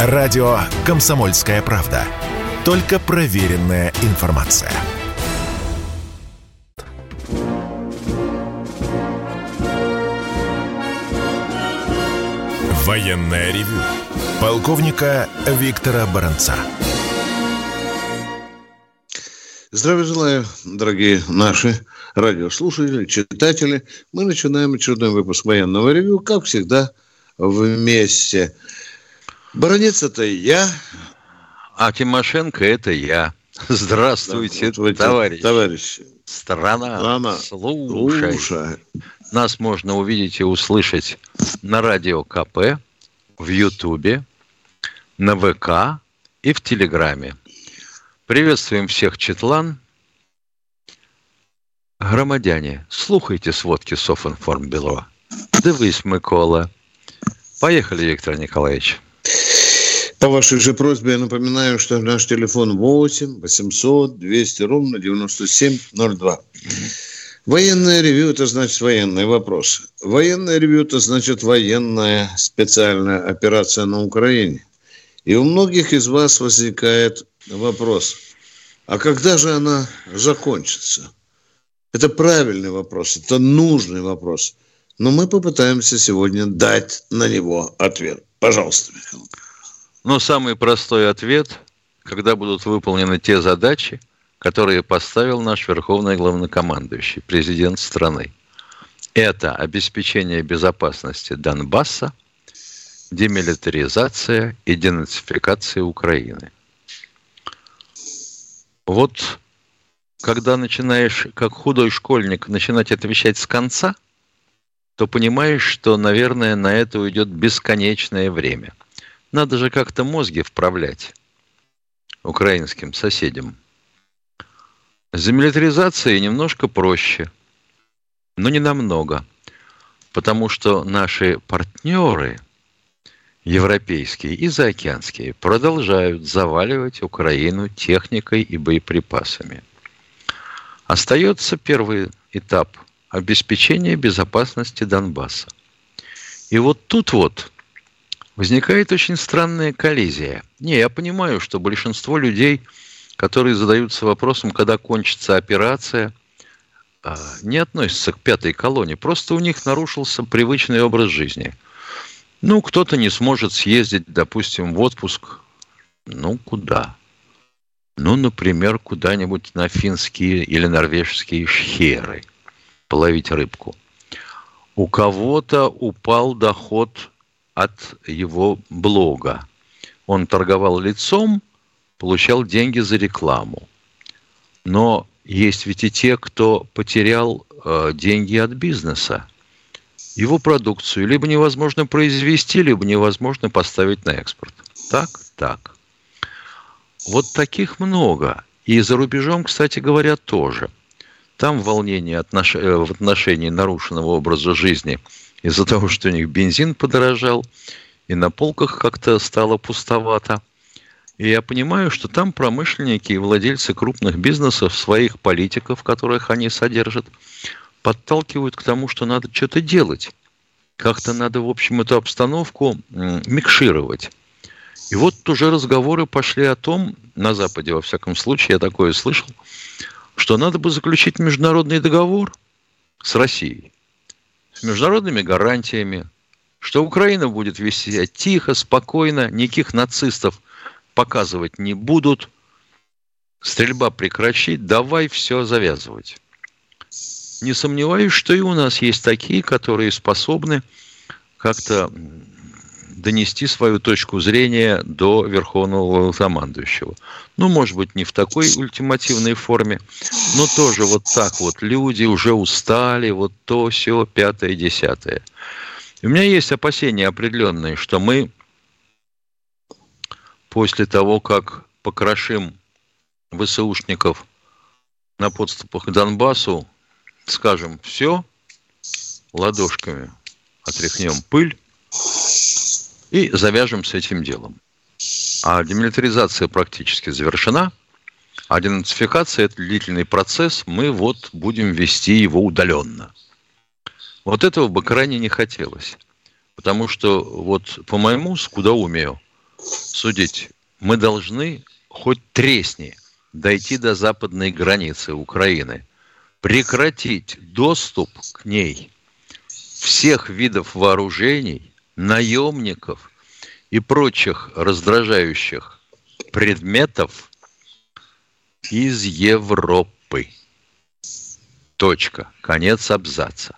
Радио «Комсомольская правда». Только проверенная информация. Военная ревю. Полковника Виктора Баранца. Здравия желаю, дорогие наши радиослушатели, читатели. Мы начинаем очередной выпуск военного ревю, как всегда, вместе. Баронец это я. А Тимошенко это я. Здравствуйте, да, товарищи. Товарищи. Страна, Страна. Слушай. слушай. Нас можно увидеть и услышать на радио КП, в Ютубе, на ВК и в Телеграме. Приветствуем всех Четлан. Громадяне, слухайте сводки Софинформбюро. Дивись, Микола. Поехали, Виктор Николаевич. По вашей же просьбе я напоминаю, что наш телефон 8 800 200 ровно 9702. Военное ревью – это значит военные вопросы. Военное ревью – это значит военная специальная операция на Украине. И у многих из вас возникает вопрос, а когда же она закончится? Это правильный вопрос, это нужный вопрос. Но мы попытаемся сегодня дать на него ответ. Пожалуйста, Михаил. Ну, самый простой ответ, когда будут выполнены те задачи, которые поставил наш верховный главнокомандующий, президент страны. Это обеспечение безопасности Донбасса, демилитаризация и денацификация Украины. Вот когда начинаешь, как худой школьник, начинать отвечать с конца, то понимаешь, что, наверное, на это уйдет бесконечное время. Надо же как-то мозги вправлять украинским соседям. С демилитаризацией немножко проще, но не намного, потому что наши партнеры – европейские и заокеанские продолжают заваливать Украину техникой и боеприпасами. Остается первый этап – обеспечение безопасности Донбасса. И вот тут вот возникает очень странная коллизия. Не, я понимаю, что большинство людей, которые задаются вопросом, когда кончится операция, а, не относятся к пятой колонии. Просто у них нарушился привычный образ жизни – ну, кто-то не сможет съездить, допустим, в отпуск. Ну, куда? Ну, например, куда-нибудь на финские или норвежские шхеры половить рыбку. У кого-то упал доход от его блога. Он торговал лицом, получал деньги за рекламу. Но есть ведь и те, кто потерял э, деньги от бизнеса его продукцию либо невозможно произвести, либо невозможно поставить на экспорт. Так, так. Вот таких много. И за рубежом, кстати говоря, тоже. Там волнение отнош... Э, в отношении нарушенного образа жизни из-за того, что у них бензин подорожал, и на полках как-то стало пустовато. И я понимаю, что там промышленники и владельцы крупных бизнесов, своих политиков, которых они содержат, подталкивают к тому, что надо что-то делать. Как-то надо, в общем, эту обстановку микшировать. И вот уже разговоры пошли о том, на Западе, во всяком случае, я такое слышал, что надо бы заключить международный договор с Россией, с международными гарантиями, что Украина будет вести себя тихо, спокойно, никаких нацистов показывать не будут, стрельба прекращить, давай все завязывать. Не сомневаюсь, что и у нас есть такие, которые способны как-то донести свою точку зрения до верховного командующего. Ну, может быть, не в такой ультимативной форме, но тоже вот так вот. Люди уже устали, вот то, все, пятое, десятое. у меня есть опасения определенные, что мы после того, как покрошим ВСУшников на подступах к Донбассу, скажем все, ладошками отряхнем пыль и завяжем с этим делом. А демилитаризация практически завершена, а денацификация – это длительный процесс, мы вот будем вести его удаленно. Вот этого бы крайне не хотелось. Потому что вот по моему скудоумию судить. Мы должны хоть тресни дойти до западной границы Украины, прекратить доступ к ней всех видов вооружений, наемников и прочих раздражающих предметов из Европы. Точка. Конец абзаца.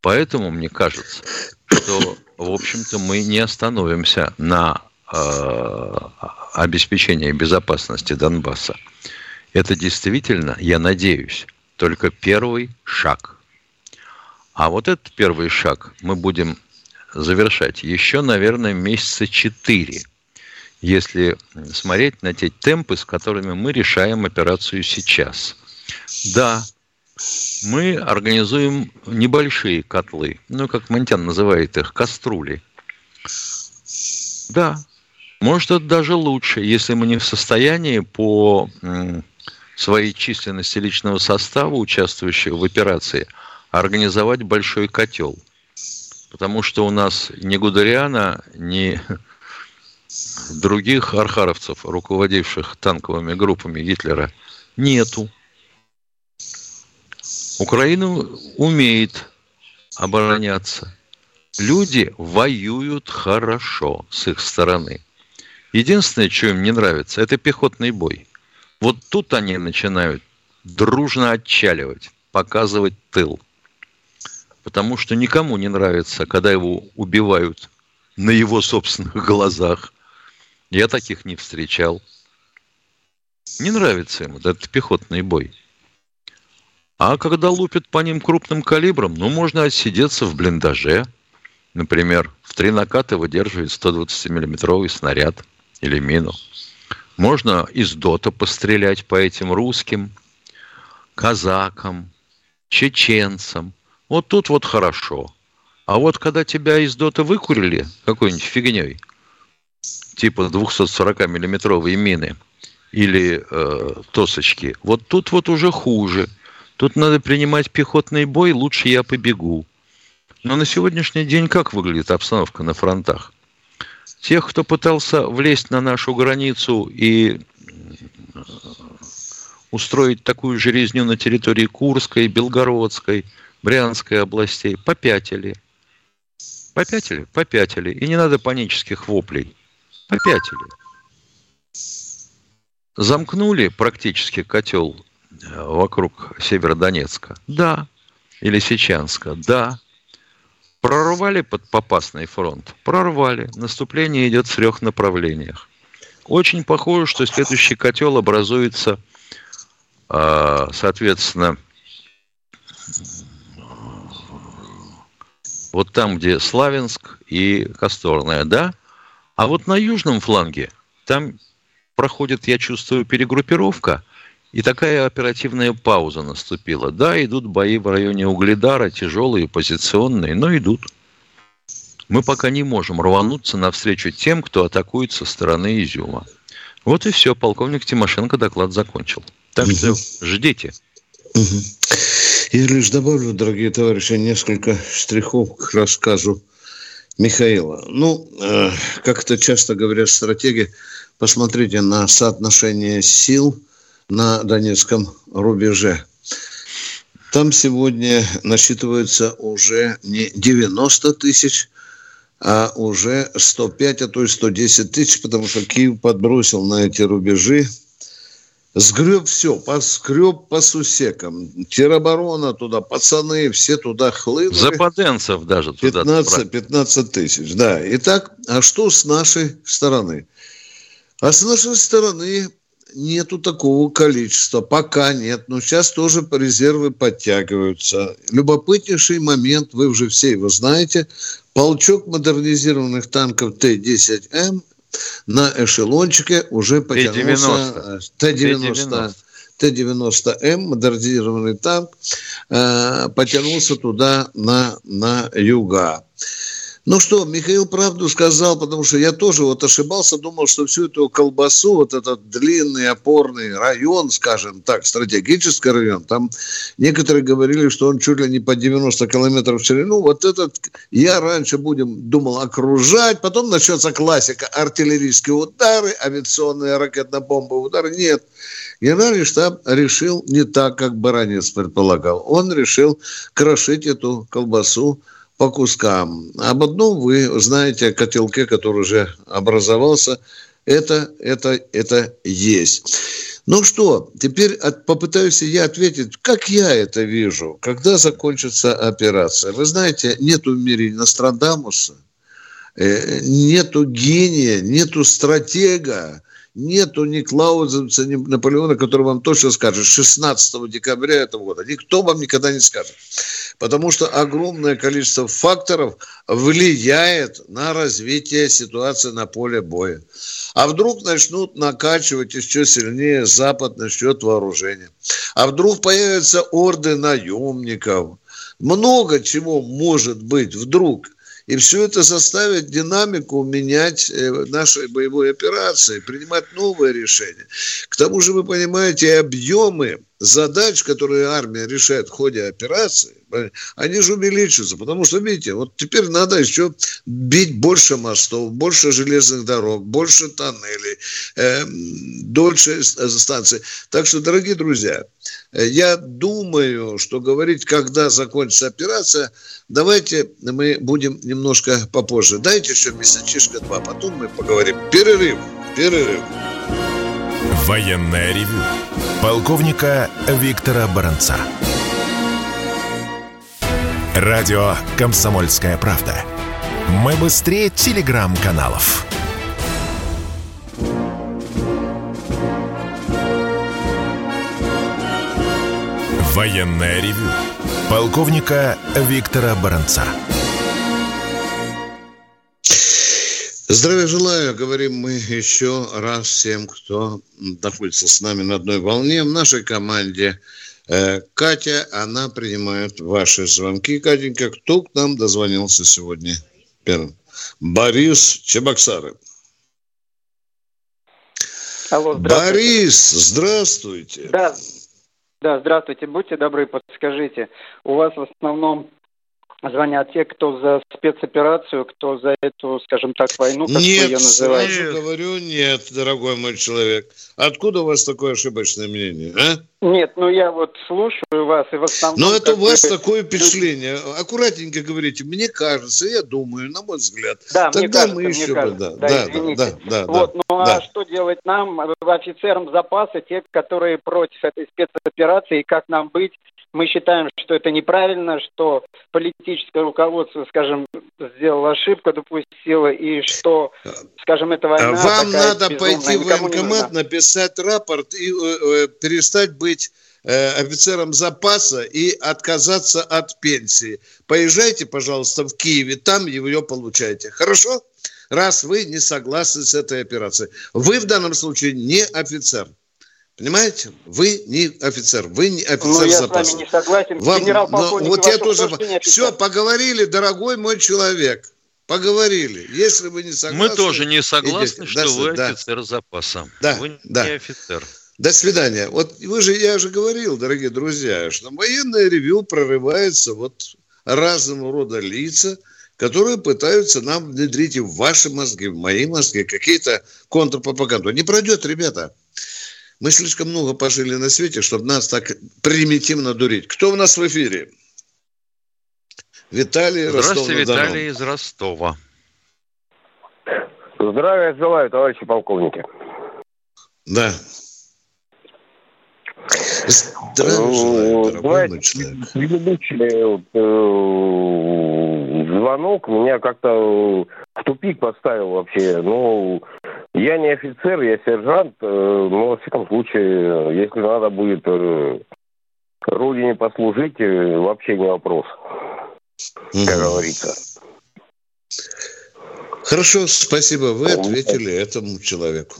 Поэтому мне кажется, что, в общем-то, мы не остановимся на э, обеспечении безопасности Донбасса. Это действительно, я надеюсь, только первый шаг. А вот этот первый шаг мы будем завершать еще, наверное, месяца четыре, если смотреть на те темпы, с которыми мы решаем операцию сейчас. Да, мы организуем небольшие котлы, ну, как Монтян называет их, каструли. Да, может, это даже лучше, если мы не в состоянии по своей численности личного состава, участвующего в операции, организовать большой котел. Потому что у нас ни Гудериана, ни других архаровцев, руководивших танковыми группами Гитлера, нету. Украина умеет обороняться. Люди воюют хорошо с их стороны. Единственное, что им не нравится, это пехотный бой. Вот тут они начинают дружно отчаливать, показывать тыл. Потому что никому не нравится, когда его убивают на его собственных глазах. Я таких не встречал. Не нравится ему этот пехотный бой. А когда лупят по ним крупным калибром, ну, можно отсидеться в блиндаже. Например, в три наката выдерживает 120-миллиметровый снаряд или мину. Можно из дота пострелять по этим русским, казакам, чеченцам. Вот тут вот хорошо. А вот когда тебя из дота выкурили какой-нибудь фигней, типа 240-миллиметровые мины или э, тосочки, вот тут вот уже хуже – Тут надо принимать пехотный бой, лучше я побегу. Но на сегодняшний день как выглядит обстановка на фронтах? Тех, кто пытался влезть на нашу границу и устроить такую же резню на территории Курской, Белгородской, Брянской областей, попятили. Попятили? Попятили. И не надо панических воплей. Попятили. Замкнули практически котел вокруг Северодонецка? Да. Или Сечанска? Да. Прорвали под Попасный фронт? Прорвали. Наступление идет в трех направлениях. Очень похоже, что следующий котел образуется, а, соответственно, вот там, где Славянск и Косторная, да? А вот на южном фланге там проходит, я чувствую, перегруппировка – и такая оперативная пауза наступила. Да, идут бои в районе Угледара, тяжелые, позиционные, но идут. Мы пока не можем рвануться навстречу тем, кто атакует со стороны Изюма. Вот и все, полковник Тимошенко доклад закончил. Так что ждите. Я лишь добавлю, дорогие товарищи, несколько штрихов к рассказу Михаила. Ну, э, как это часто говорят стратеги, посмотрите на соотношение сил – на Донецком рубеже. Там сегодня насчитывается уже не 90 тысяч, а уже 105, а то и 110 тысяч, потому что Киев подбросил на эти рубежи, сгреб все, поскреб по сусекам. Тероборона туда, пацаны, все туда хлынули. Западенцев даже 15, туда. 15 тысяч, да. Итак, а что с нашей стороны? А с нашей стороны нету такого количества. Пока нет. Но сейчас тоже резервы подтягиваются. Любопытнейший момент, вы уже все его знаете. Полчок модернизированных танков Т-10М на эшелончике уже потянулся... Т-90. Т-90М, модернизированный танк, э, потянулся туда на, на юга. Ну что, Михаил правду сказал, потому что я тоже вот ошибался, думал, что всю эту колбасу, вот этот длинный опорный район, скажем так, стратегический район, там некоторые говорили, что он чуть ли не по 90 километров в ширину. Вот этот я раньше будем, думал, окружать, потом начнется классика, артиллерийские удары, авиационные ракетно-бомбовые удары. Нет, генеральный штаб решил не так, как Баранец предполагал. Он решил крошить эту колбасу по кускам. Об одном вы знаете, о котелке, который уже образовался. Это, это, это есть. Ну что, теперь попытаюсь я ответить, как я это вижу, когда закончится операция. Вы знаете, нету в мире Нострадамуса, э, нету гения, нету стратега, нету ни Клаузенца, ни Наполеона, который вам точно скажет 16 декабря этого года. Никто вам никогда не скажет. Потому что огромное количество факторов влияет на развитие ситуации на поле боя. А вдруг начнут накачивать еще сильнее Запад насчет вооружения. А вдруг появятся орды наемников. Много чего может быть вдруг – и все это заставит динамику менять э, нашей боевой операции, принимать новые решения. К тому же, вы понимаете, объемы задач, которые армия решает в ходе операции, они же увеличиваются. Потому что, видите, вот теперь надо еще бить больше мостов, больше железных дорог, больше тоннелей, э, дольше станций. Так что, дорогие друзья, э, я думаю, что говорить, когда закончится операция, давайте мы будем немножко попозже. Дайте еще месячишка два, потом мы поговорим. Перерыв, перерыв. Военная ревю. Полковника Виктора Баранца. Радио «Комсомольская правда». Мы быстрее телеграм-каналов. Военная ревю. Полковника Виктора Баранца. Здравия желаю, говорим мы еще раз всем, кто находится с нами на одной волне. В нашей команде э, Катя, она принимает ваши звонки. Катенька, кто к нам дозвонился сегодня первым? Борис Чебоксары. Алло, здравствуйте. Борис, здравствуйте. Да, да, здравствуйте. Будьте добры, подскажите. У вас в основном звонят те, кто за спецоперацию, кто за эту, скажем так, войну, как нет, ее называют. Нет, говорю, нет, дорогой мой человек. Откуда у вас такое ошибочное мнение, а? Нет, ну я вот слушаю вас и в основном... Но это у вас вы... такое впечатление. Аккуратненько говорите, мне кажется, я думаю, на мой взгляд. Да, Тогда мне кажется, мы еще мне кажется. Бы, да, да, да, да, да, Вот, ну а да. а что делать нам, офицерам запаса, те, которые против этой спецоперации, и как нам быть, мы считаем, что это неправильно, что политическое руководство, скажем, сделало ошибку, допустило, и что, скажем, это война Вам надо пойти в военкомат, написать рапорт и э, э, перестать быть э, офицером запаса и отказаться от пенсии. Поезжайте, пожалуйста, в Киеве, там ее получайте. Хорошо? Раз вы не согласны с этой операцией. Вы в данном случае не офицер. Понимаете? Вы не офицер, вы не офицер ну, запаса. я с вами не согласен. Вам, но, вот я тоже... Все, поговорили, дорогой мой человек. Поговорили. Если вы не согласны... Мы тоже не согласны, идите. что да, вы да. офицер запаса. Да, вы да. не офицер. До свидания. Вот вы же, я же говорил, дорогие друзья, что военное ревю прорывается вот разного рода лица, которые пытаются нам внедрить в ваши мозги, в мои мозги какие-то контрпропаганду. Не пройдет, ребята. Мы слишком много пожили на свете, чтобы нас так примитивно дурить. Кто у нас в эфире? Виталий Здравствуйте, Ростов Виталий из Ростова. Здравия желаю, товарищи полковники. Да. Здравия дорогой человек. Предыдущий вот, э, звонок меня как-то в тупик поставил вообще. Ну, я не офицер, я сержант, э, но, во всяком случае, если надо будет э, родине послужить, э, вообще не вопрос, как говорится. Хорошо, спасибо. Вы ответили этому человеку.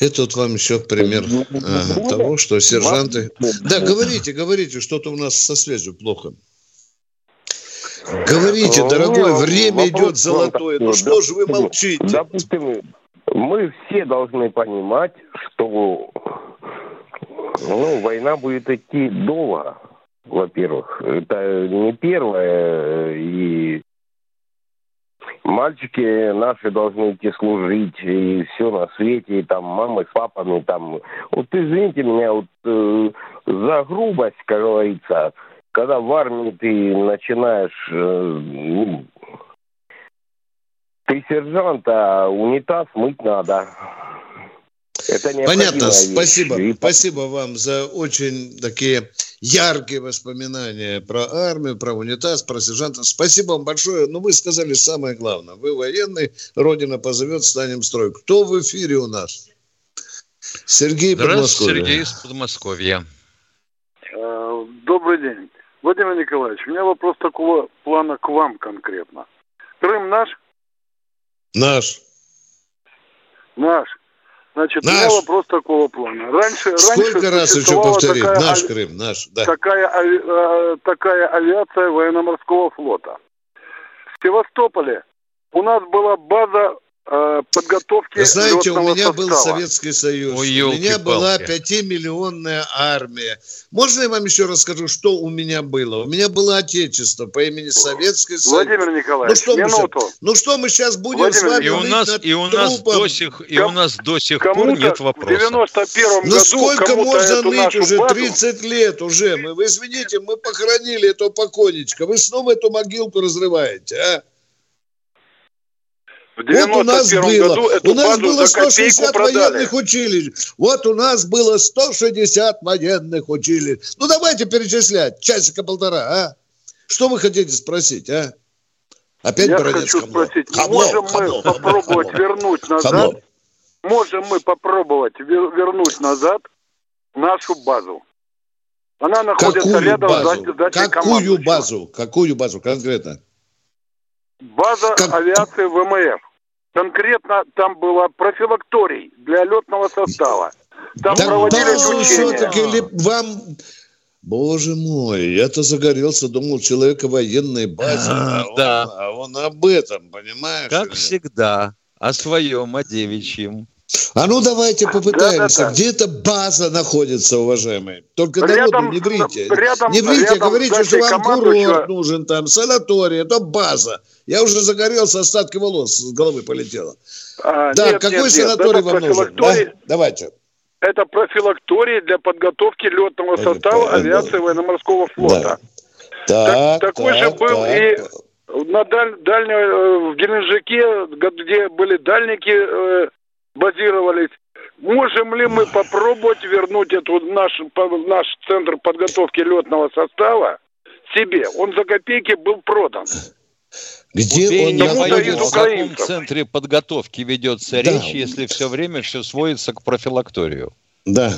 Это вот вам еще пример а, того, что сержанты... Да, говорите, говорите, что-то у нас со связью плохо. Говорите, ну, дорогой, время идет золотое. Ну что же вы молчите? Допустим, мы все должны понимать, что ну, война будет идти долго, во-первых. Это не первое, и мальчики наши должны идти служить, и все на свете, и там мамы с папами, там. Вот извините меня, вот э, за грубость, как говорится, когда в армии ты начинаешь, э, ну, ты сержант, а унитаз мыть надо. Это Понятно, спасибо. И... Спасибо вам за очень такие яркие воспоминания про армию, про унитаз, про сержанта. Спасибо вам большое. Ну, вы сказали самое главное. Вы военный, Родина позовет, станем строй. Кто в эфире у нас? Сергей Здравствуйте, Сергей из Подмосковья. Э, добрый день. Владимир Николаевич, у меня вопрос такого плана к вам конкретно. Крым наш? Наш. Наш. Значит, наш. у меня вопрос такого плана. Раньше, Сколько раньше раз еще повторить? Такая, наш Крым, наш, да. Такая, э, такая авиация военно-морского флота. В Севастополе у нас была база подготовки Знаете, у меня состава. был Советский Союз, Ой, у меня была пятимиллионная армия. Можно я вам еще расскажу, что у меня было? У меня было отечество по имени Советский Союз. Владимир Николаевич, ну, что минуту. Мы, ну что мы сейчас будем Владимир, с вами и у нас, и у нас до сих и у нас до сих пор нет вопроса. В 91 ну, году сколько можно ныть уже? Базу? 30 лет уже. Мы, вы извините, мы похоронили этого покойничка. Вы снова эту могилку разрываете, а? В 91 вот у нас было, году эту у нас базу было 160 военных училищ. Вот у нас было 160 военных училищ. Ну, давайте перечислять. Часика-полтора, а? Что вы хотите спросить, а? Опять Я хочу хамло. спросить, хамло, можем хамло, мы хамло, попробовать хамло. вернуть назад, хамло. можем мы попробовать вернуть назад нашу базу? Она находится Какую рядом базу? с дачей Какую базу? Какую базу конкретно? База как... авиации ВМФ. Конкретно там была профилакторий для летного состава. Там так проводили все-таки ли вам... Боже мой, я-то загорелся, думал, человек о военной базе, а, а, да. он, а он об этом, понимаешь? Как всегда, о своем, о девичьем. А ну давайте попытаемся. Да, да, да. Где эта база находится, уважаемые? Только рядом, народу не врите. Рядом, не врите, рядом говорите, что вам курорт нужен там, санаторий, это база. Я уже загорелся, остатки волос с головы полетело. А, да, нет, какой нет, санаторий нет, вам нужен? Да? Давайте. Это профилакторий для подготовки летного это состава это, авиации военно-морского флота. Да. Так, так, такой так, же был так. и на даль, дальней, э, в Геленджике, где были дальники, э, базировались. Можем ли мы попробовать вернуть эту наш, наш центр подготовки летного состава себе? Он за копейки был продан. Где Убей, он находится? В каком центре подготовки ведется да. речь, если все время все сводится к профилакторию? Да.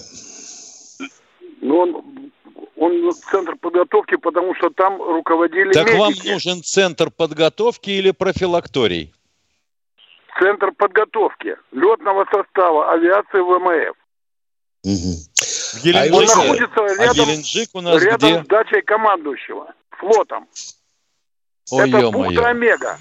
Ну, он, он центр подготовки, потому что там руководили Так медики. вам нужен центр подготовки или профилакторий? Центр подготовки летного состава авиации ВМФ. Угу. В Геленджике. Он находится а рядом, а Геленджик у нас рядом где? с дачей командующего, флотом. Ой, Это бухта Омега.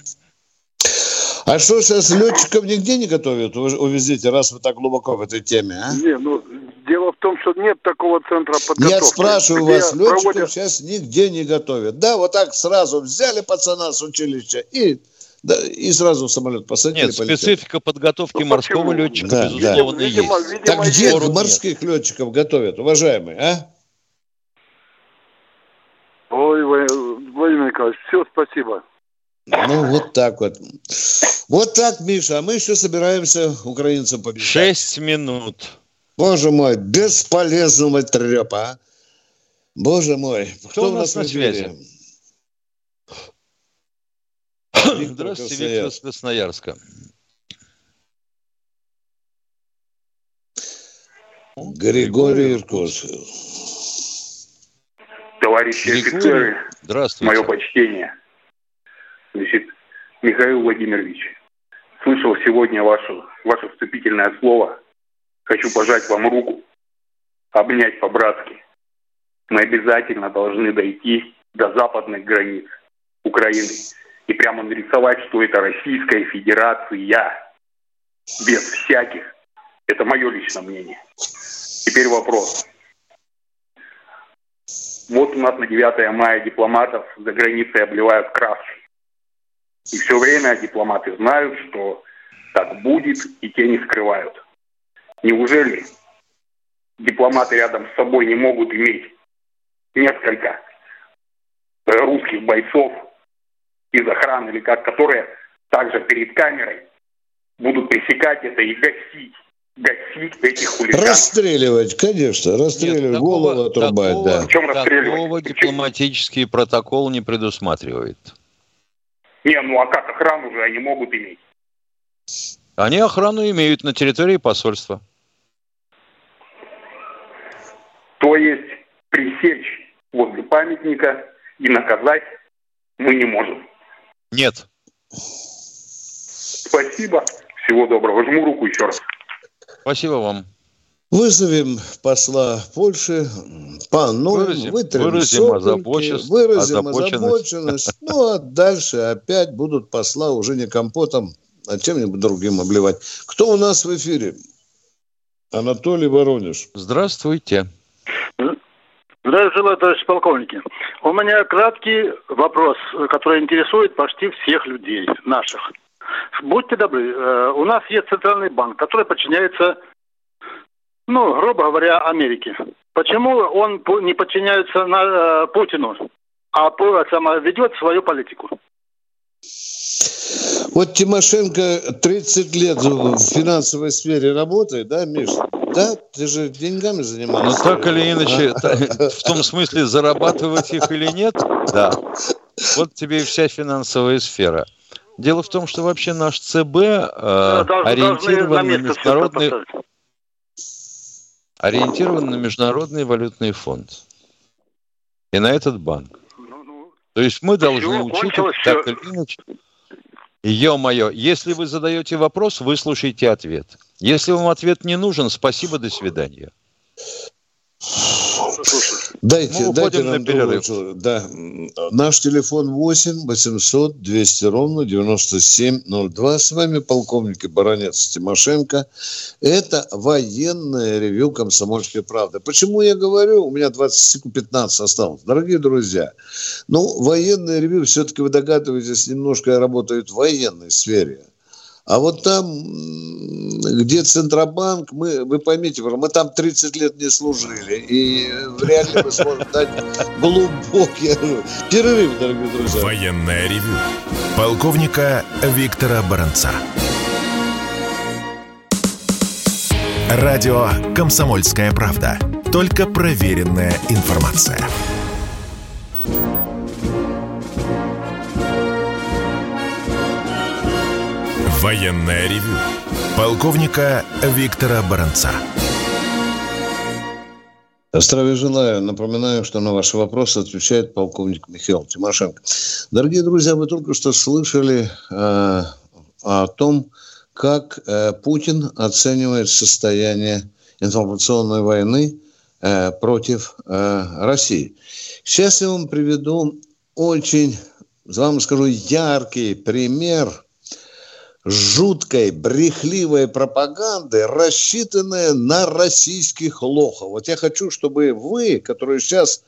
А что сейчас летчиков нигде не готовят? Увезите, раз вы так глубоко в этой теме, а? Не, ну, дело в том, что нет такого центра подготовки. Я спрашиваю вас, летчиков проводят... сейчас нигде не готовят. Да, вот так сразу взяли пацана с училища и да, и сразу в самолет посадили. Нет, полетели. специфика подготовки ну, морского почему? летчика, да, безусловно, да. Видимо, есть. Видимо, так где есть. морских нет. летчиков готовят, уважаемые, а? Ой, Владимир Николаевич, все, спасибо. Ну, вот так вот. Вот так, Миша. А мы еще собираемся украинцам побеждать. Шесть минут. Боже мой, бесполезного трепа. А? Боже мой. Кто, Кто у нас на связи? Здравствуйте, Виктор из Красноярска. Григорий Иркутск. Товарищи Григорий. офицеры, Здравствуйте. мое почтение. Значит, Михаил Владимирович, слышал сегодня ваше, ваше вступительное слово. Хочу пожать вам руку, обнять по-братски. Мы обязательно должны дойти до западных границ Украины и прямо нарисовать, что это Российская Федерация без всяких. Это мое личное мнение. Теперь вопрос. Вот у нас на 9 мая дипломатов за границей обливают краской. И все время дипломаты знают, что так будет, и те не скрывают. Неужели дипломаты рядом с собой не могут иметь несколько русских бойцов из охраны или как, которые также перед камерой будут пресекать это и гасить гасить этих хулиганов. Расстреливать, конечно, расстреливать, Нет, голову отрубать, такого, да. В чем расстреливать? Такого дипломатический протокол не предусматривает. Не, ну а как охрану же они могут иметь? Они охрану имеют на территории посольства. То есть пресечь возле памятника и наказать мы не можем. Нет. Спасибо. Всего доброго. Жму руку еще раз. Спасибо вам. Вызовем посла Польши, ну, выразим, выразим озабоченность, выразим озабоченность. Ну, а дальше опять будут посла уже не компотом, а чем-нибудь другим обливать. Кто у нас в эфире? Анатолий Воронеж. Здравствуйте. Здравствуйте, товарищ полковники. У меня краткий вопрос, который интересует почти всех людей наших. Будьте добры, э, у нас есть центральный банк, который подчиняется, ну, грубо говоря, Америке. Почему он не подчиняется э, Путину, а ведет свою политику? Вот Тимошенко 30 лет в финансовой сфере работает, да, Миш? Да, ты же деньгами занимаешься. Ну, так или иначе, в том смысле, зарабатывать их или нет, да. Вот тебе и вся финансовая сфера. Дело в том, что вообще наш ЦБ э, ориентирован на международный ориентирован на международный валютный фонд и на этот банк. То есть мы должны учитывать так или иначе. Ё-моё, если вы задаете вопрос, выслушайте ответ. Если вам ответ не нужен, спасибо, до свидания. Дайте, Мы дайте нам на перерыв. Да. Наш телефон 8 800 200 ровно 9702. С вами полковник и баронец Тимошенко. Это военное ревю комсомольской правды. Почему я говорю? У меня 20 секунд 15 осталось. Дорогие друзья, ну, военное ревю, все-таки вы догадываетесь, немножко работает в военной сфере. А вот там, где Центробанк, мы, вы поймите, мы там 30 лет не служили. И вряд ли мы сможем дать глубокий перерыв, дорогие друзья. Военная ревю. Полковника Виктора Баранца. Радио «Комсомольская правда». Только проверенная информация. Военное ревю полковника Виктора Баранца. Здравия желаю. Напоминаю, что на ваши вопросы отвечает полковник Михаил Тимошенко. Дорогие друзья, вы только что слышали э, о том, как э, Путин оценивает состояние информационной войны э, против э, России. Сейчас я вам приведу очень, вам скажу, яркий пример – жуткой, брехливой пропаганды, рассчитанной на российских лохов. Вот я хочу, чтобы вы, которые сейчас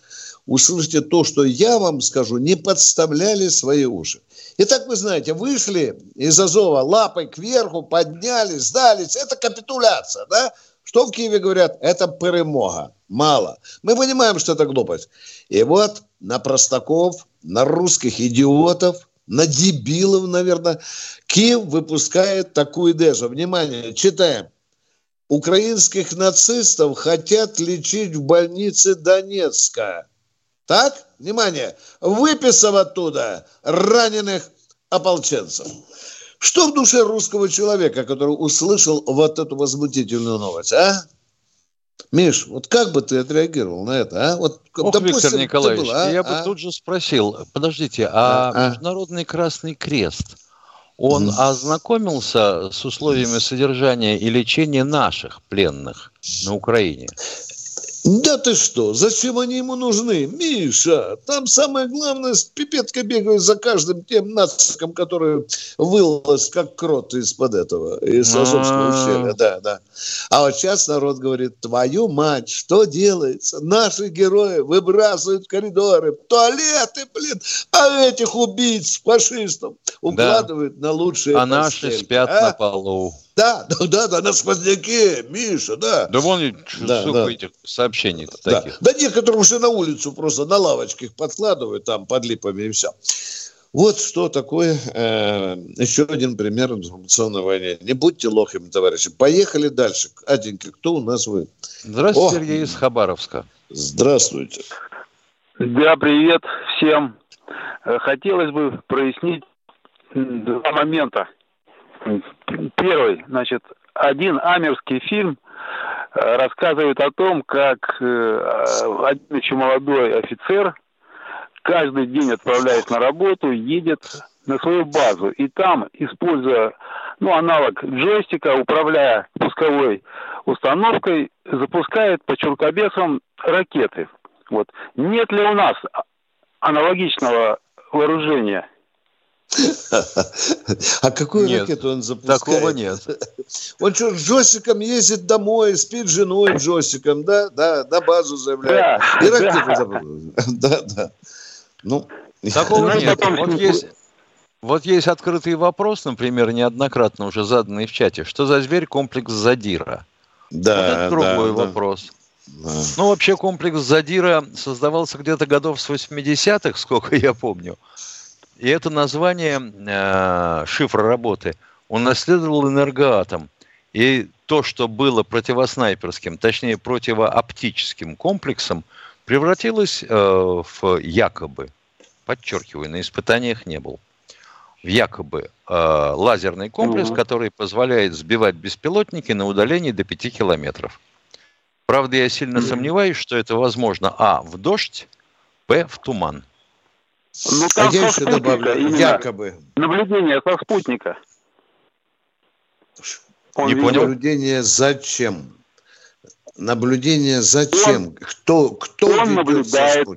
услышите то, что я вам скажу, не подставляли свои уши. Итак, вы знаете, вышли из Азова лапой кверху, поднялись, сдались. Это капитуляция, да? Что в Киеве говорят? Это перемога. Мало. Мы понимаем, что это глупость. И вот на простаков, на русских идиотов – на дебилов, наверное. Киев выпускает такую дежу. Внимание, читаем. Украинских нацистов хотят лечить в больнице Донецка. Так? Внимание. Выписав оттуда раненых ополченцев. Что в душе русского человека, который услышал вот эту возмутительную новость, а? Миш, вот как бы ты отреагировал на это, а? Вот, Ох, допустим, Виктор Николаевич, был, а? я бы а? тут же спросил, подождите, а, а? Международный Красный Крест, он mm. ознакомился с условиями содержания и лечения наших пленных на Украине? Да ты что? Зачем они ему нужны? Миша, там самое главное, с пипеткой бегают за каждым тем нациком, который вылез как крот из-под этого, из Азовского ущелья. Да, да. А вот сейчас народ говорит, твою мать, что делается? Наши герои выбрасывают в коридоры, в туалеты, блин, а этих убийц, фашистов укладывают да. на лучшие А наши спят а? на полу. Да, да, да, да, на сквозняке, Миша, да. Да вон да, да. этих сообщений да. таких. Да некоторые уже на улицу просто на лавочке их подкладывают там под липами и все. Вот что такое э, еще один пример информационной войны. Не будьте лохами, товарищи. Поехали дальше. Аденька, кто у нас вы? Здравствуйте, О! Сергей из Хабаровска. Здравствуйте. Да, привет всем. Э, хотелось бы прояснить два момента. Первый, значит, один амерский фильм э, рассказывает о том, как э, один еще молодой офицер каждый день отправляясь на работу, едет на свою базу. И там, используя ну, аналог джойстика, управляя пусковой установкой, запускает по чуркобесам ракеты. Вот. Нет ли у нас аналогичного вооружения? А какую нет, ракету он запускает? Такого нет. Он что, с джойстиком ездит домой, спит с женой джойстиком, да? Да, на базу заявляет. Да, И ракету да. запускает. Да, да. Ну, такого нет. Вот есть, вот есть открытый вопрос, например, неоднократно уже заданный в чате. Что за зверь комплекс Задира? Да, вот это другой да, вопрос. Да. Ну, вообще комплекс Задира создавался где-то годов с 80-х, сколько я помню. И это название э, шифра работы он наследовал энергоатом. И то, что было противоснайперским, точнее противооптическим комплексом, превратилось э, в якобы, подчеркиваю, на испытаниях не был, в якобы э, лазерный комплекс, угу. который позволяет сбивать беспилотники на удалении до 5 километров. Правда, я сильно угу. сомневаюсь, что это возможно, а, в дождь, б, в туман. Ну, там а я еще добавлю, якобы. Наблюдение со спутника. Он Не понял. Наблюдение зачем? Наблюдение зачем? Он, кто кто он наблюдает.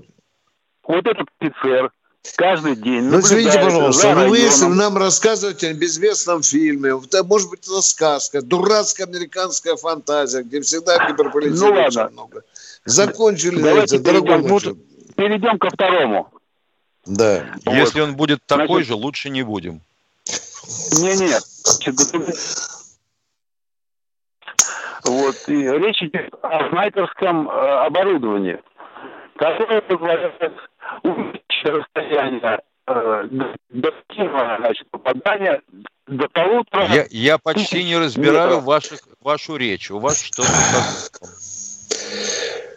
Вот этот офицер каждый день. Ну, извините, пожалуйста, ну вы если нам рассказываете о безвестном фильме, это может быть это сказка, дурацкая американская фантазия, где всегда гиперполитизма ну, ладно. много. Закончили Давайте это, перейдем, дорогой перейдем ко второму. Да. Если вот. он будет такой Значит, же, лучше не будем. Не-не. Вот. И речь идет о снайперском э, оборудовании, которое позволяет увеличить расстояние э, до значит, попадания до полутора... Я, я почти не разбираю ваших, вашу речь. У вас что-то...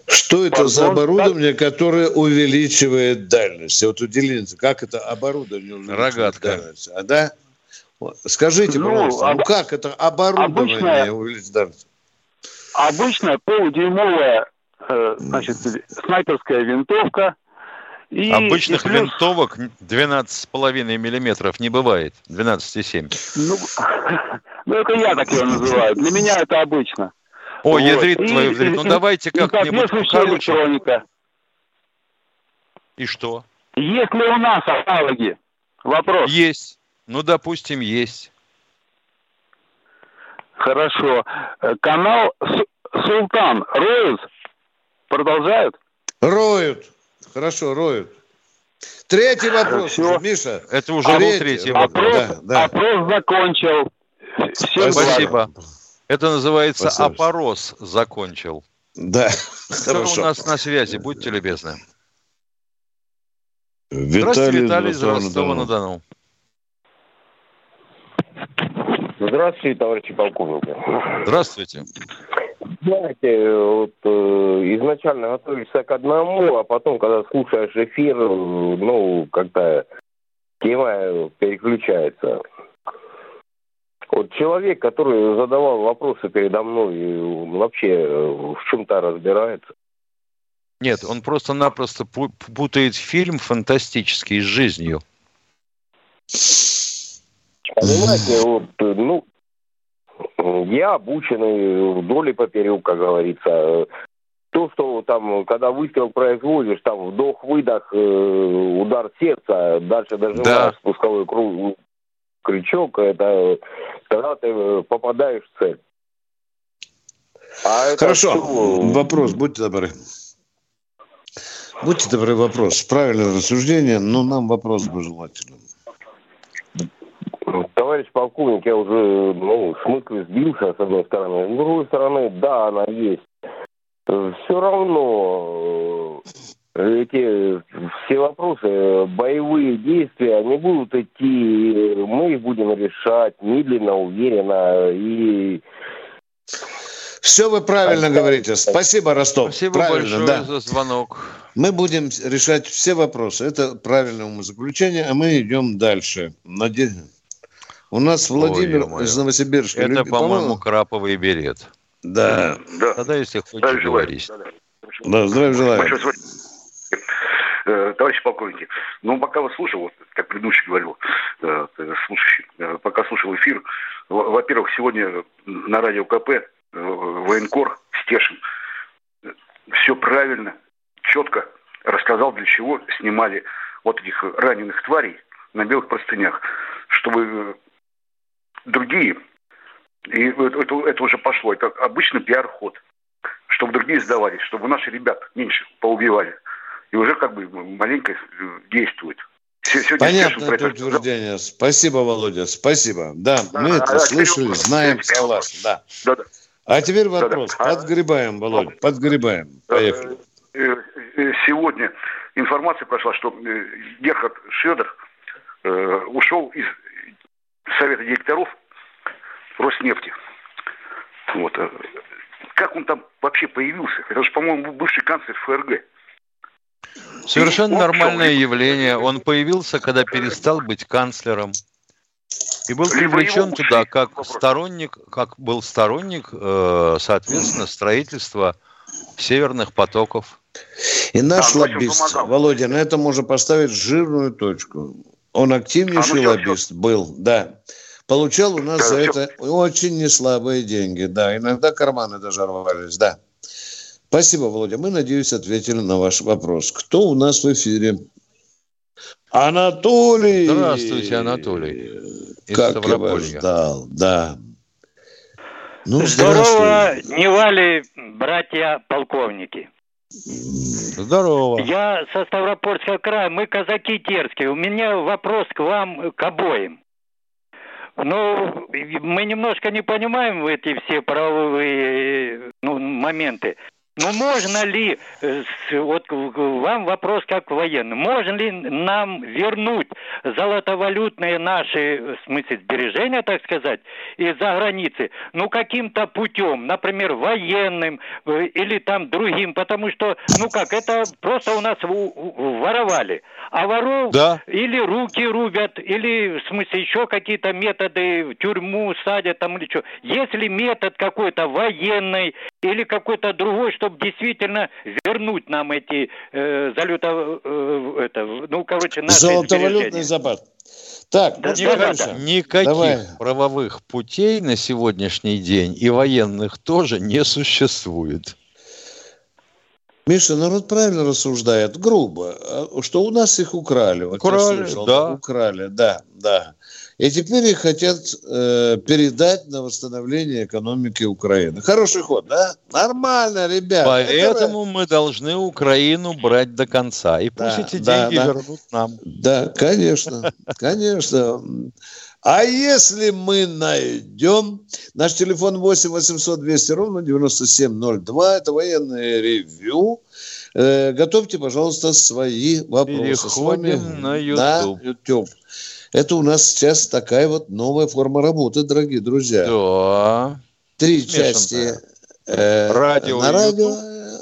Что это Пардон, за оборудование, как... которое увеличивает дальность? Вот уделите, как это оборудование увеличивает Рогатка. дальность? А, да? Скажите, ну, пожалуйста, ну как это оборудование обычная, увеличивает дальность? Обычная полудюймовая э, значит, снайперская винтовка. И, Обычных и плюс... винтовок 12,5 миллиметров не бывает, 12,7. Ну, ну, это я так ее называю. Для меня это обычно. О, вот. ядрит твою взрыв. Ну, давайте как-нибудь электроника. И что? Есть ли у нас аналоги? Вопрос. Есть. Ну, допустим, есть. Хорошо. Э, канал Султан роют? Продолжают? Роют. Хорошо, роют. Третий вопрос, Все. Миша. Это уже третий. был третий вопрос. Опрос, да, да. опрос закончил. Всем Спасибо. Благ. Это называется Спасибо. опорос закончил. Да. Кто Хорошо. у нас на связи? Будьте любезны. Виталий Здравствуйте, Виталий из Ростова-на-Дону. Здравствуйте, товарищи полковники. Здравствуйте. Знаете, вот э, изначально готовишься к одному, а потом, когда слушаешь эфир, ну, как-то тема переключается. Вот человек, который задавал вопросы передо мной, вообще э, в чем-то разбирается. Нет, он просто-напросто путает фильм фантастический с жизнью. Понимаете, вот, ну, я обученный вдоль и поперек, как говорится. То то, что там, когда выстрел производишь, там вдох-выдох, э, удар сердца, дальше дожимаешь да. спусковой круг, крючок, это когда ты попадаешь в цель. А Хорошо. Что... Вопрос, будьте добры. Будьте добры, вопрос. Правильное рассуждение, но нам вопрос бы желательно. Товарищ полковник, я уже ну, мысли сбился, с одной стороны. С другой стороны, да, она есть. Все равно эти все вопросы, боевые действия, они будут идти, мы их будем решать медленно, уверенно и все вы правильно говорите. Спасибо, Ростов. Спасибо правильно, большое да. за звонок. Мы будем решать все вопросы. Это правильное умозаключение, а мы идем дальше. Наде... У нас Владимир Ой, из Новосибирска. Это, по-моему, краповый берет. Да. да. Тогда, если хочешь, говорить. Да, здравия желаю. Э, товарищ полковник, ну, пока вас слушал, вот, как предыдущий говорил, э, слушающий, э, пока слушал эфир, во-первых, сегодня на радио КП военкор Стешин все правильно, четко рассказал, для чего снимали вот этих раненых тварей на белых простынях, чтобы другие, и это, это уже пошло, это обычный пиар-ход, чтобы другие сдавались, чтобы наши ребят меньше поубивали. И уже как бы маленько действует. Сегодня Понятно это утверждение. Спасибо, Володя, спасибо. Да, да мы да, это да, слышали, знаем, согласен. Да. Да, да. А теперь вопрос. Да, да. Подгребаем, Володь, подгребаем. Поехали. Э, э, сегодня информация прошла, что э, Герхард Шредер ушел из Совета директоров Роснефти. Вот. Как он там вообще появился? Это же, по-моему, бывший канцлер ФРГ. Совершенно нормальное явление. Он появился, когда перестал быть канцлером. И был привлечен туда как сторонник, как был сторонник, э, соответственно, строительства северных потоков. И наш а, лоббист, Володя, на этом можно поставить жирную точку. Он активнейший а, ну, лоббист все. был, да. Получал у нас да, за все. это очень неслабые деньги, да. Иногда карманы даже рвались, да. Спасибо, Володя. Мы, надеюсь, ответили на ваш вопрос. Кто у нас в эфире? Анатолий! Здравствуйте, Анатолий. Из как я вас ждал, да. Ну, Здорово, Невали, братья полковники. Здорово. Я со Ставропольского края, мы казаки терские. У меня вопрос к вам, к обоим. Ну, мы немножко не понимаем эти все правовые ну, моменты. Ну, можно ли, э, вот вам вопрос как военный, можно ли нам вернуть золотовалютные наши, в смысле, сбережения, так сказать, из-за границы, ну, каким-то путем, например, военным э, или там другим, потому что, ну как, это просто у нас воровали. А воров да. или руки рубят, или, в смысле, еще какие-то методы, в тюрьму садят там или что. Если метод какой-то военный или какой-то другой, чтобы действительно вернуть нам эти э, залета, э, это, ну, короче, наши Золотовалютный запас. Так, да, да, да, да. Никаких Давай. правовых путей на сегодняшний день и военных тоже не существует. Миша, народ правильно рассуждает, грубо, а, что у нас их украли. Вот украли, слышал, да. Украли, да, да. И теперь их хотят э, передать на восстановление экономики Украины. Хороший ход, да? Нормально, ребят. Поэтому Это... мы должны Украину брать до конца. И пусть да, эти да, деньги да. вернут нам. Да, конечно, конечно. А если мы найдем... Наш телефон 8 800 200 ровно 9702. Это военное ревю. Э, готовьте, пожалуйста, свои вопросы. Переходим на YouTube. На YouTube. Это у нас сейчас такая вот новая форма работы, дорогие друзья. Да. Три части э, радио на радио,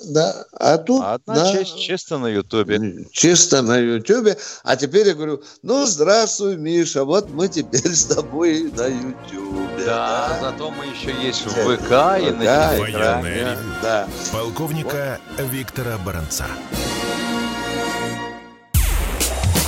да. А тут одна на... часть чисто на Ютубе. Чисто на Ютубе. А теперь я говорю, ну здравствуй, Миша, вот мы теперь с тобой на Ютубе. Да, да, зато мы еще есть в ВК и на Телеграме. Да. Полковника вот. Виктора Баранца.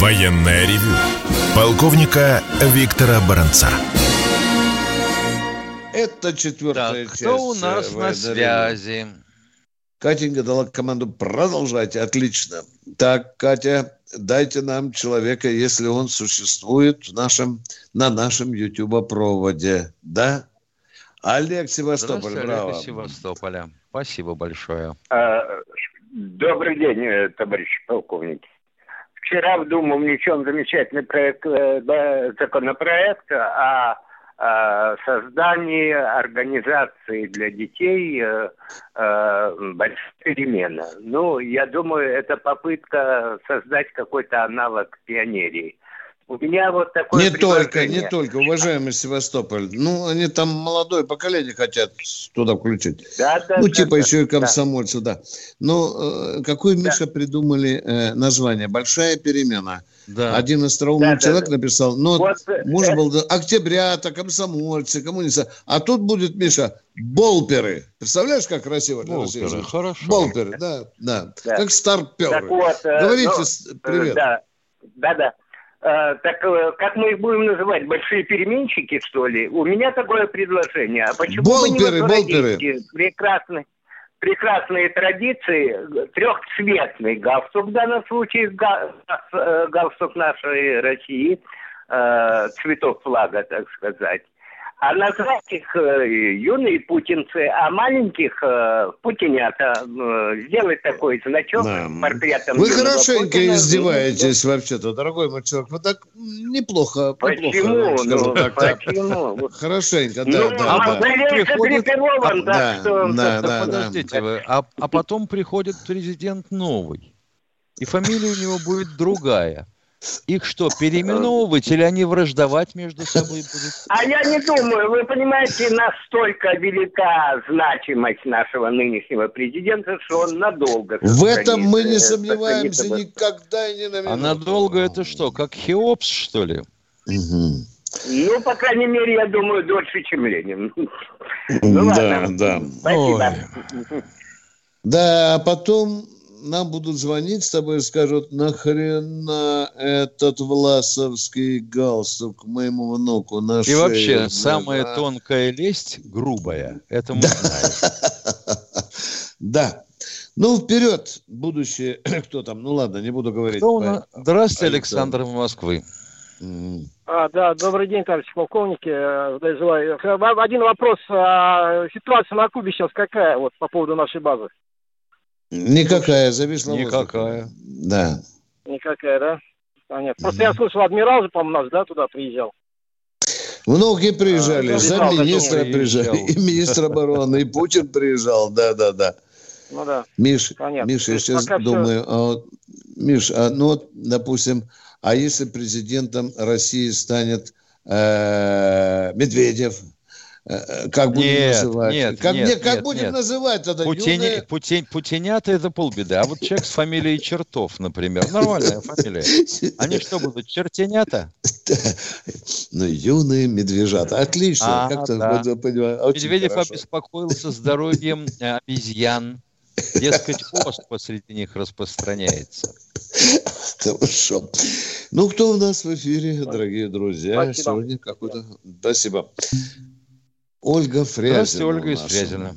Военная ревю. Полковника Виктора Баранца. Это четвертая так, часть. Кто у нас на связи? Катенька дала команду продолжать. Отлично. Так, Катя, дайте нам человека, если он существует в нашем, на нашем YouTube-проводе. Да? Олег Севастополь, браво. Олег Севастополя. Спасибо большое. А, добрый день, э, товарищ полковник. Вчера в Думу внесен замечательный проект, э, законопроект о создании организации для детей э, э, большая перемена. Ну, я думаю, это попытка создать какой-то аналог пионерии. У меня вот такое Не только, не только, уважаемый Севастополь. Ну, они там молодое поколение хотят туда включить. Да, да, ну, типа да, еще и комсомольцы, да. да. Ну, какое, да. Миша, придумали э, название? «Большая перемена». Да. Один остроумный да, человек да, написал, ну, вот, э, можно было октябрята, комсомольцы, коммунисты. А тут будет, Миша, болперы. Представляешь, как красиво? Болперы, хорошо. Болперы, да, да. да. Как старперы. Вот, э, Говорите, ну, привет. Да, да, да. А, так э, как мы их будем называть? Большие переменщики, что ли? У меня такое предложение. А почему болперы, мы не болперы. прекрасный прекрасные традиции, трехцветный галстук, в данном случае э, галстук нашей России, э, цветок флага, так сказать а назвать их э, юные путинцы, а маленьких э, путинята, э, сделать такой значок да. портретом. Вы хорошенько Путина. издеваетесь вообще-то, дорогой мой человек. Вы так неплохо. Почему? Неплохо, ну, так, почему? Хорошенько, да, ну, да, а да. Приходит... А, да, что... да, да, Подождите да. вы, а, а потом приходит президент новый, и фамилия у него будет другая. Их что, переименовывать или они враждовать между собой будут? А я не думаю. Вы понимаете, настолько велика значимость нашего нынешнего президента, что он надолго... В этом мы не сомневаемся никогда и не на А надолго это что, как Хеопс, что ли? Угу. Ну, по крайней мере, я думаю, дольше, чем Ленин. Ну, да, да. Спасибо. Да, а потом нам будут звонить с тобой и скажут, нахрена этот власовский галстук моему внуку на И вообще, самая а? тонкая лесть грубая. Это мы да. знаем. Да. Ну, вперед, будущее. Кто там? Ну, ладно, не буду говорить. Кто. Здравствуйте, Александр из Москвы. А, да, добрый день, товарищ полковники. Э, желаю. Один вопрос. А, ситуация на Кубе сейчас какая вот по поводу нашей базы? Никакая, зависла Никакая. Да. Никакая, да? Понятно. Просто я слышал, адмирал же, по-моему, нас, да, туда приезжал. Многие приезжали, а, замминистра приезжали, и министр обороны, и Путин приезжал, да-да-да. Ну да. Миш, Понятно. Миш, я сейчас думаю, все... а вот, Миш, а, ну вот, допустим, а если президентом России станет э, Медведев, как будем нет, называть? Нет, как, нет, не, как нет, будем нет. называть тогда? Путини, юные... Путин, Путинята это полбеды. А вот человек с фамилией Чертов, например, нормальная фамилия. Они что будут, чертенята? Ну, юные медвежата. Отлично. А, как-то да. Медведев хорошо. обеспокоился здоровьем э, обезьян. Дескать, ост посреди них распространяется. Хорошо. Ну, кто у нас в эфире, дорогие друзья? Спасибо. Сегодня какой-то... Спасибо. Ольга Фрязина. Здравствуйте, Ольга из Фрязина.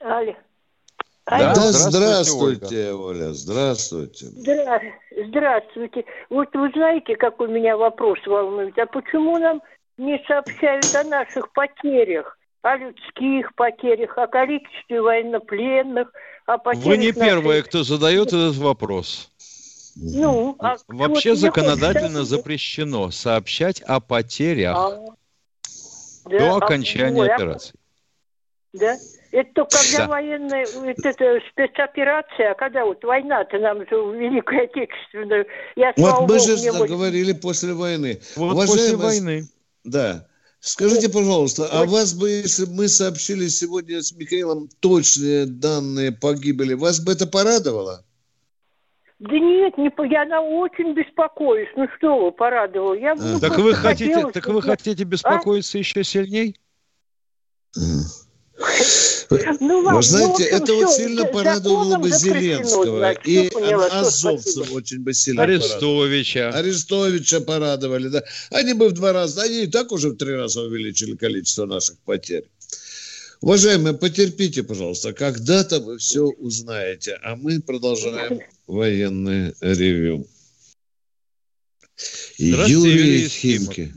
Алло. Да, да здравствуйте, здравствуйте Оля, здравствуйте. Здра... Здравствуйте. Вот вы знаете, какой меня вопрос волнует? А почему нам не сообщают о наших потерях? О людских потерях, о количестве военнопленных, о потерях... Вы не первые, кто задает этот вопрос. Ну, а Вообще законодательно запрещено сообщать о потерях. А, да, до окончания а, операции. Да? Это только когда да. военная, это, это спецоперация, а когда вот война-то нам же Великую Отечественную. Я, вот мы Богу, же вот... говорили после войны. Вот Уважаемый... после войны. Да. Скажите, пожалуйста, а вас бы, если бы мы сообщили сегодня с Михаилом точные данные погибели, вас бы это порадовало? Да нет, не, я на очень беспокоюсь. Ну что вы, порадовал. Я а. Так вы хотите, хотела, так вы хотите беспокоиться а? еще сильней? Ну, Вы знаете, ну, это вот сильно порадовало бы Зеленского. Значит, и поняла, Азовцев очень бы сильно Арестовича. Арестовича порадовали, да. Они бы в два раза, они и так уже в три раза увеличили количество наших потерь. Уважаемые, потерпите, пожалуйста, когда-то вы все узнаете, а мы продолжаем военное ревю. Юрий Химки.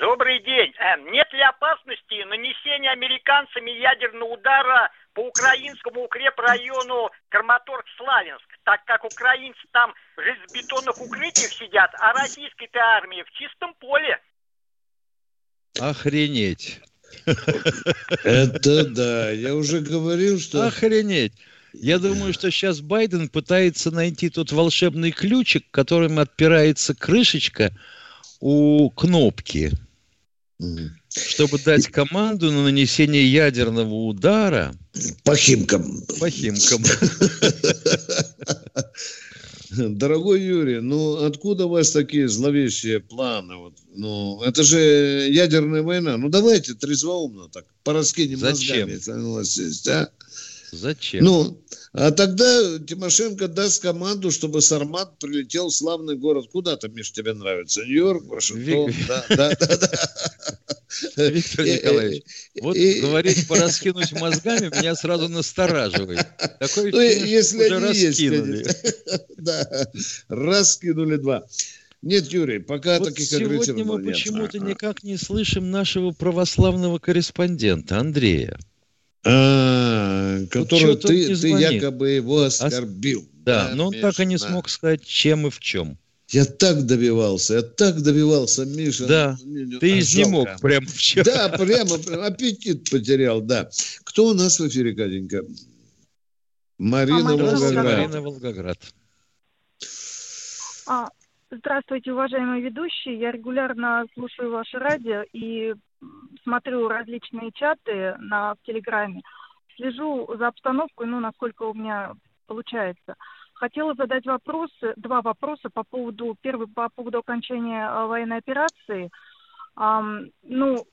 Добрый день. Эм, нет ли опасности нанесения американцами ядерного удара по украинскому укрепрайону Краматорск-Славянск, так как украинцы там в железобетонных укрытиях сидят, а российской-то армии в чистом поле? Охренеть. Это да, я уже говорил, что... Охренеть. Я думаю, что сейчас Байден пытается найти тот волшебный ключик, которым отпирается крышечка у кнопки, чтобы дать команду на нанесение ядерного удара по химкам. По химкам. Дорогой Юрий, ну откуда у вас такие зловещие планы? Вот, ну, это же ядерная война. Ну давайте трезвоумно так, пораскинем Зачем? мозгами, если у нас есть, а? Зачем? Ну, а тогда Тимошенко даст команду, чтобы Сармат прилетел в славный город. Куда там, Миш, тебе нравится? Нью-Йорк, Вашингтон? Да, да, да, да. Виктор Николаевич, вот говорить пораскинуть мозгами меня сразу настораживает. Такое ну, если уже раскинули. Да, раскинули два. Нет, Юрий, пока вот таких Сегодня мы почему-то никак не слышим нашего православного корреспондента Андрея. А, которого вот ты, ты якобы его оскорбил. Да, да но он так и не смог сказать, чем и в чем. Я так добивался, я так добивался, Миша. Да, ну, ты изнемог прямо вчера. Да, прямо, прямо аппетит потерял, да. Кто у нас в эфире, Катенька? Марина а, Волгоград. Марина Волгоград. А, здравствуйте, уважаемые ведущие. Я регулярно слушаю ваше радио и смотрю различные чаты на в Телеграме, слежу за обстановкой, ну, насколько у меня получается. Хотела задать вопросы, два вопроса по поводу, первый по поводу окончания э, военной операции. Ну,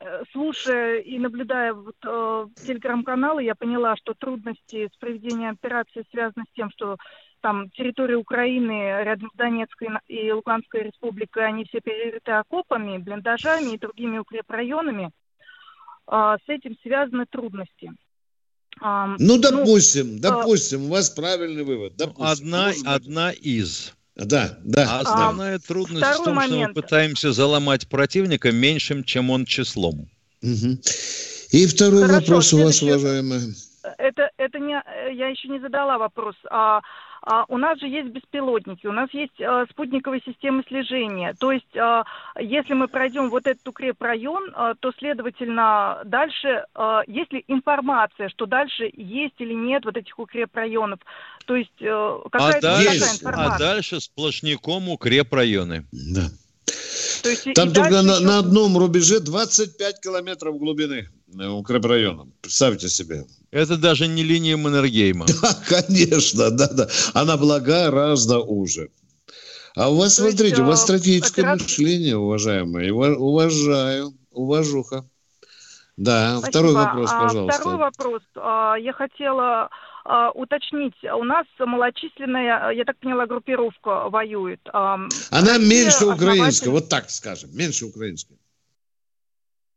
э, слушая и наблюдая вот, э, телеграм-каналы, я поняла, что трудности с проведением операции связаны с тем, что там территория Украины рядом с Донецкой и Луганской республикой, они все перерыты окопами, блиндажами и другими укрепрайонами. А, с этим связаны трудности. А, ну, допустим, ну, допустим, а, у вас правильный вывод. Допустим, одна, одна из. Да, да. А основная а, трудность в том, момент. что мы пытаемся заломать противника меньшим, чем он числом. Угу. И второй Хорошо, вопрос у вас, уважаемая. Это, это не, я еще не задала вопрос. А, а, у нас же есть беспилотники, у нас есть а, спутниковые системы слежения. То есть, а, если мы пройдем вот этот укрепрайон, а, то, следовательно, дальше, а, есть ли информация, что дальше есть или нет вот этих укрепрайонов? То есть, а, какая-то а дальше, информация? А дальше сплошняком укрепрайоны. Да. То есть, Там только на, еще... на одном рубеже 25 километров глубины укрепрайоном. Представьте себе. Это даже не линия Маннергейма. Да, конечно, да, да. Она была гораздо уже. А у вас, То смотрите, есть, у вас стратегическое операция... мышление, уважаемые. Уважаю, уважуха. Да, Спасибо. второй вопрос, а, пожалуйста. Второй вопрос. А, я хотела а, уточнить. У нас малочисленная, я так поняла, группировка воюет. Она меньше украинской, вот так скажем, меньше украинской.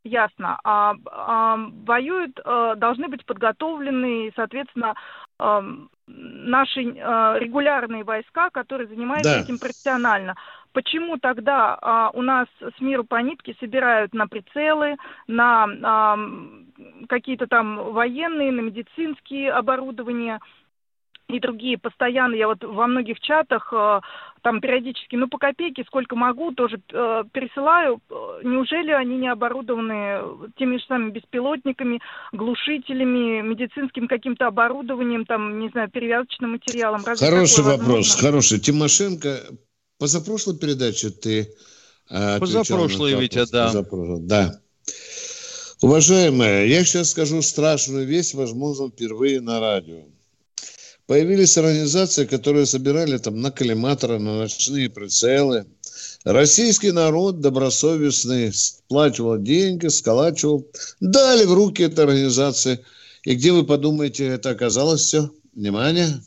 Ясно. А, а, воюют, а, должны быть подготовлены, соответственно, а, наши а, регулярные войска, которые занимаются да. этим профессионально. Почему тогда а, у нас с миру по нитке собирают на прицелы, на а, какие-то там военные, на медицинские оборудования? И другие постоянно, я вот во многих чатах э, там периодически, ну, по копейке, сколько могу, тоже э, пересылаю. Неужели они не оборудованы теми же самыми беспилотниками, глушителями, медицинским каким-то оборудованием, там, не знаю, перевязочным материалом? Разве хороший вопрос, возможно? хороший. Тимошенко, позапрошлой передаче ты Позапрошлый, Витя, да. Позапрошлый, да. Уважаемые, я сейчас скажу страшную вещь, возможно, впервые на радио. Появились организации, которые собирали там на коллиматоры, на ночные прицелы. Российский народ добросовестный сплачивал деньги, сколачивал, дали в руки этой организации. И где вы подумаете, это оказалось все? Внимание.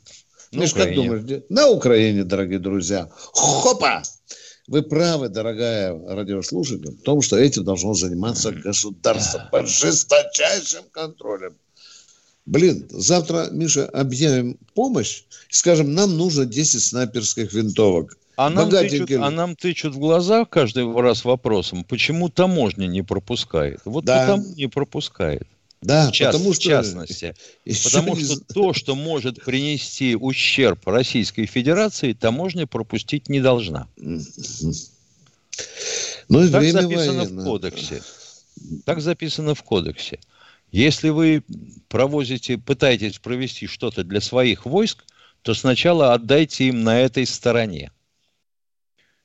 Миш, как думаешь? На Украине, дорогие друзья. Хопа! Вы правы, дорогая радиослушатель, в том, что этим должно заниматься государство под жесточайшим контролем. Блин, завтра, Миша, объявим помощь, скажем, нам нужно 10 снайперских винтовок. А нам, тычут, а нам тычут в глаза каждый раз вопросом, почему таможня не пропускает. Вот да. потому не пропускает. Да, в, част, потому что... в частности. Потому что то, что может принести ущерб Российской Федерации, таможня пропустить не должна. Ну, так записано военно. в кодексе. Так записано в кодексе. Если вы провозите, пытаетесь провести что-то для своих войск, то сначала отдайте им на этой стороне.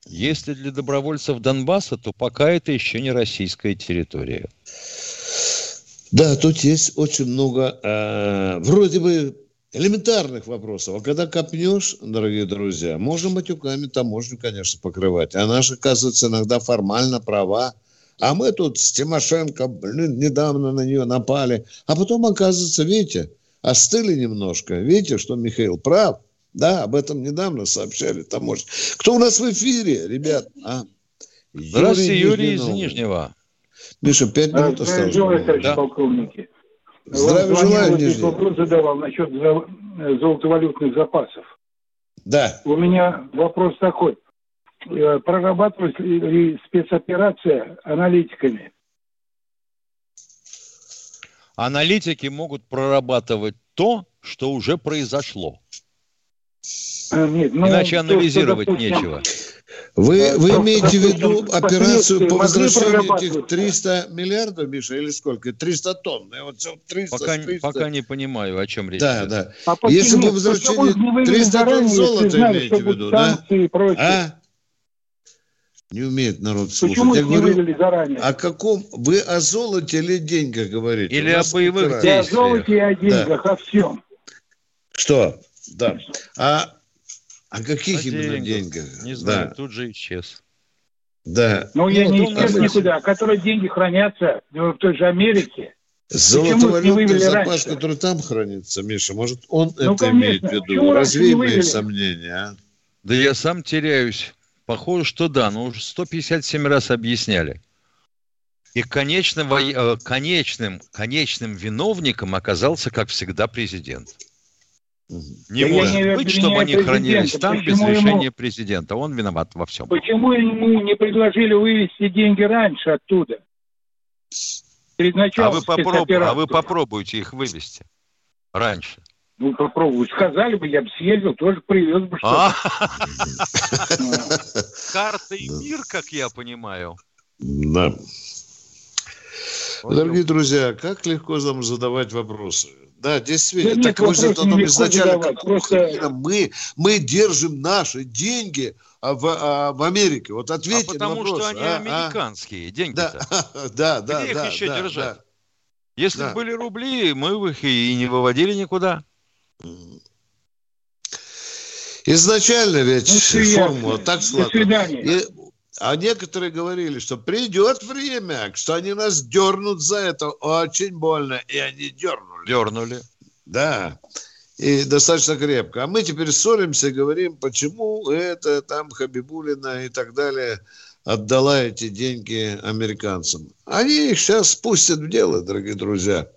Если для добровольцев Донбасса, то пока это еще не российская территория. Да, тут есть очень много э, вроде бы элементарных вопросов. А когда копнешь, дорогие друзья, можно матюками таможню, конечно, покрывать. Она же, оказывается, иногда формально права. А мы тут с Тимошенко, блин, недавно на нее напали. А потом, оказывается, видите, остыли немножко. Видите, что Михаил прав. Да, об этом недавно сообщали таможня. Кто у нас в эфире, ребят? А? Здравствуйте, Юрий, Юрий из Нижнего. Миша, пять минут осталось. Здравия желаю, да. полковники. Здравия желаю, Нижний. вопрос задавал насчет золотовалютных запасов. Да. У меня вопрос такой. Э, прорабатывалась ли спецоперация аналитиками? Аналитики могут прорабатывать то, что уже произошло. А, нет, ну, Иначе анализировать то, что, допустим, нечего. Вы, вы имеете в виду операцию по возвращению этих 300 миллиардов, Миша, или сколько? 300 тонн. Вот 300, пока, 300. пока не понимаю, о чем речь. Да, идет. да. А Если бы возвращение 300 тонн золота имеете в виду, да? А? Не умеет народ слушать. Почему Я говорю, заранее? о каком... Вы о золоте или деньгах говорите? Или о боевых действиях? О золоте и о деньгах, да. о всем. Что? Да. А о каких О именно деньгах? Не знаю, да. тут же исчез. Да. Ну, я ну, не исчез никуда. А которые деньги хранятся в той же Америке. Золотовалютный запас, раньше? который там хранится, Миша, может, он ну, это конечно. имеет в виду? Развей мои сомнения, а? Да я сам теряюсь. Похоже, что да, но уже 157 раз объясняли. И конечным, э, конечным, конечным виновником оказался, как всегда, президент. Не да может не быть, чтобы они хранились там без решения ему... президента. Он виноват во всем. Почему ему не предложили вывести деньги раньше оттуда? А вы, попроб... а вы попробуйте их вывести раньше. Ну, попробуй. Сказали бы, я бы съездил, тоже привез бы что-то. Карта и мир, как я понимаю. Да. Дорогие друзья, как легко нам задавать вопросы. Да, действительно. Да, так вы же изначально Просто... мы, мы держим наши деньги а, в, а, в Америке. Вот ответьте а потому на вопрос. что они а, американские а? деньги-то. Да, да, Где да. их еще да, держать? Да. Если да. были рубли, мы их и не выводили никуда. Изначально ведь ну, формула так складывалась. А некоторые говорили, что придет время, что они нас дернут за это очень больно. И они дернули. Дернули. Да. И достаточно крепко. А мы теперь ссоримся и говорим, почему это там Хабибулина и так далее отдала эти деньги американцам. Они их сейчас спустят в дело, дорогие друзья.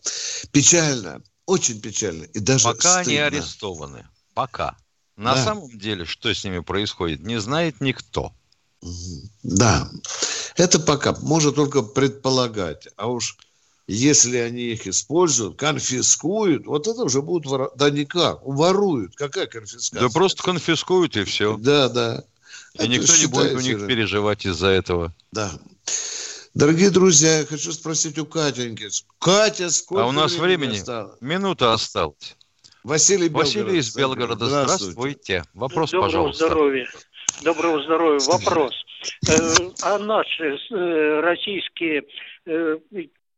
Печально. Очень печально. И даже Пока стыдно. они арестованы. Пока. На да. самом деле, что с ними происходит, не знает никто. Да, это пока можно только предполагать. А уж если они их используют, конфискуют, вот это уже будут вор... Да никак, воруют. Какая конфискация? Да просто конфискуют и все. Да, да. И это никто не будет у них переживать из-за этого. Да. Дорогие друзья, я хочу спросить у Катеньки. Катя, сколько А у нас времени? Осталось? Минута осталась. Василий Белгород. Василий из Белгорода. Здравствуйте. Вопрос, Доброго пожалуйста. здоровья. Доброго здоровья. Вопрос. а наши российские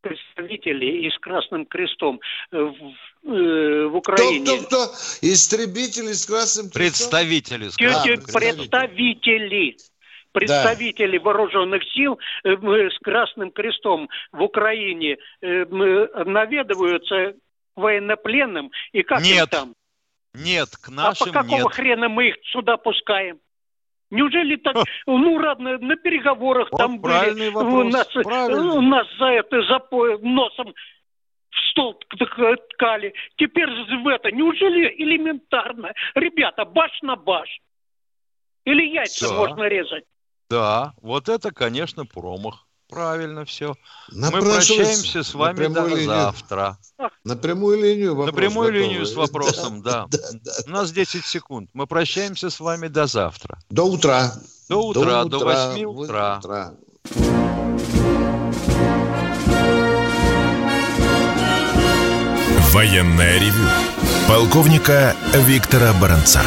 представители и с Красным Крестом в, в Украине. Кто, кто, кто? Истребители с Красным Крестом? Представители с Красным Крестом. Представители представители да. вооруженных сил с Красным Крестом в Украине наведываются военнопленным и как Нет. им там? Нет, к нашим А по какого нет. хрена мы их сюда пускаем? Неужели так, ну ладно, на переговорах Вот там были, вопрос, у нас, правильный. у нас за это, за по- носом в стол ткали. Теперь в это, неужели элементарно? Ребята, баш на баш. Или яйца Да. можно резать? Да, вот это, конечно, промах. Правильно все. Мы прощаемся с на вами до линию. завтра. На прямую линию На вопрос прямую готовый. линию с вопросом, да. У нас 10 секунд. Мы прощаемся с вами до завтра. До утра. До утра, до, утра, 8 в- утра. утра. Военное ревю полковника Виктора Баранца.